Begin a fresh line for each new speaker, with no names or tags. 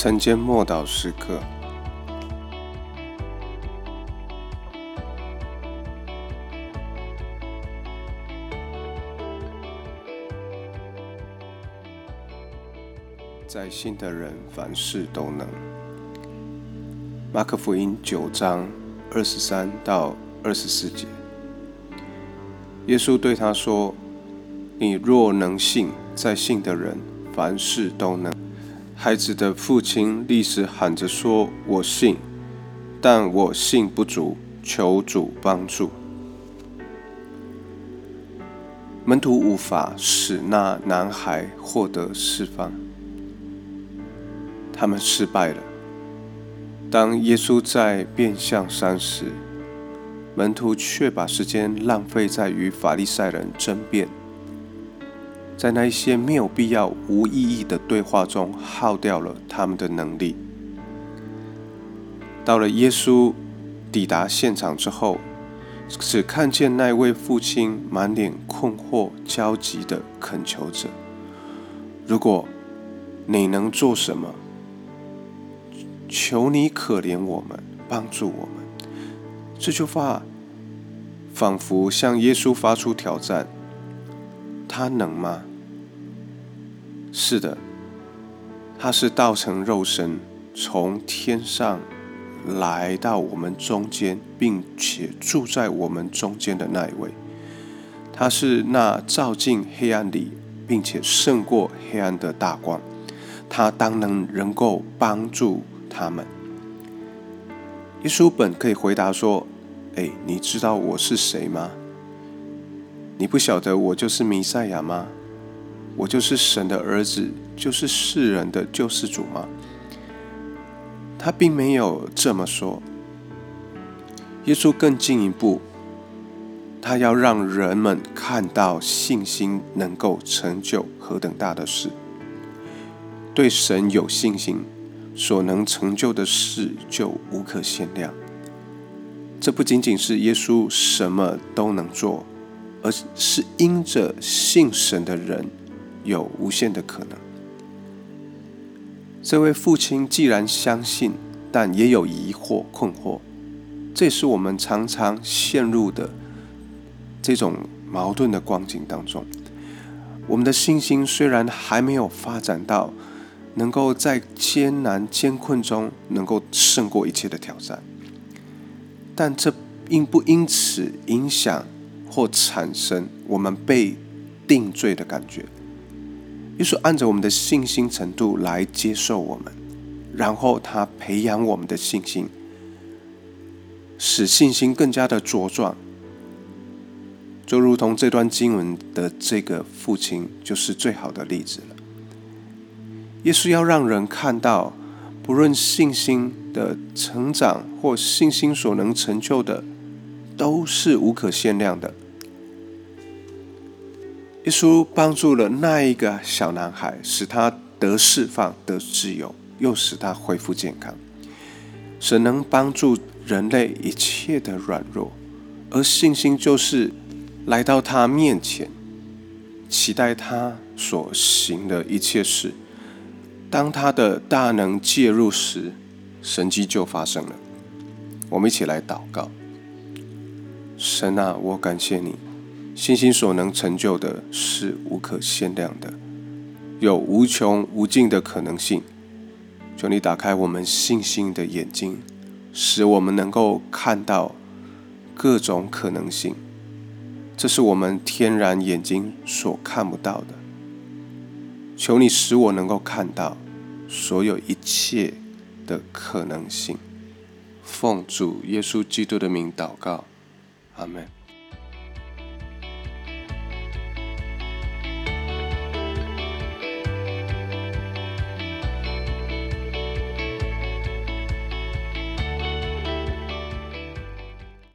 晨间默祷时刻，在信的人凡事都能。马可福音九章二十三到二十四节，耶稣对他说：“你若能信，在信的人凡事都能。”孩子的父亲立时喊着说：“我信，但我信不足，求主帮助。”门徒无法使那男孩获得释放，他们失败了。当耶稣在变相山时，门徒却把时间浪费在与法利赛人争辩。在那一些没有必要、无意义的对话中，耗掉了他们的能力。到了耶稣抵达现场之后，只看见那位父亲满脸困惑、焦急的恳求着：“如果你能做什么，求你可怜我们，帮助我们。”这句话仿佛向耶稣发出挑战。他能吗？是的，他是道成肉身，从天上来到我们中间，并且住在我们中间的那一位。他是那照进黑暗里，并且胜过黑暗的大光。他当能能够帮助他们。耶稣本可以回答说：“哎，你知道我是谁吗？你不晓得我就是弥赛亚吗？”我就是神的儿子，就是世人的救世主吗？他并没有这么说。耶稣更进一步，他要让人们看到信心能够成就何等大的事。对神有信心，所能成就的事就无可限量。这不仅仅是耶稣什么都能做，而是因着信神的人。有无限的可能。这位父亲既然相信，但也有疑惑、困惑，这是我们常常陷入的这种矛盾的光景当中。我们的信心虽然还没有发展到能够在艰难艰困中能够胜过一切的挑战，但这因不因此影响或产生我们被定罪的感觉？耶稣按着我们的信心程度来接受我们，然后他培养我们的信心，使信心更加的茁壮。就如同这段经文的这个父亲，就是最好的例子了。耶稣要让人看到，不论信心的成长或信心所能成就的，都是无可限量的。耶稣帮助了那一个小男孩，使他得释放、得自由，又使他恢复健康。神能帮助人类一切的软弱，而信心就是来到他面前，期待他所行的一切事。当他的大能介入时，神迹就发生了。我们一起来祷告：神啊，我感谢你。信心所能成就的是无可限量的，有无穷无尽的可能性。求你打开我们信心的眼睛，使我们能够看到各种可能性。这是我们天然眼睛所看不到的。求你使我能够看到所有一切的可能性。奉主耶稣基督的名祷告，阿门。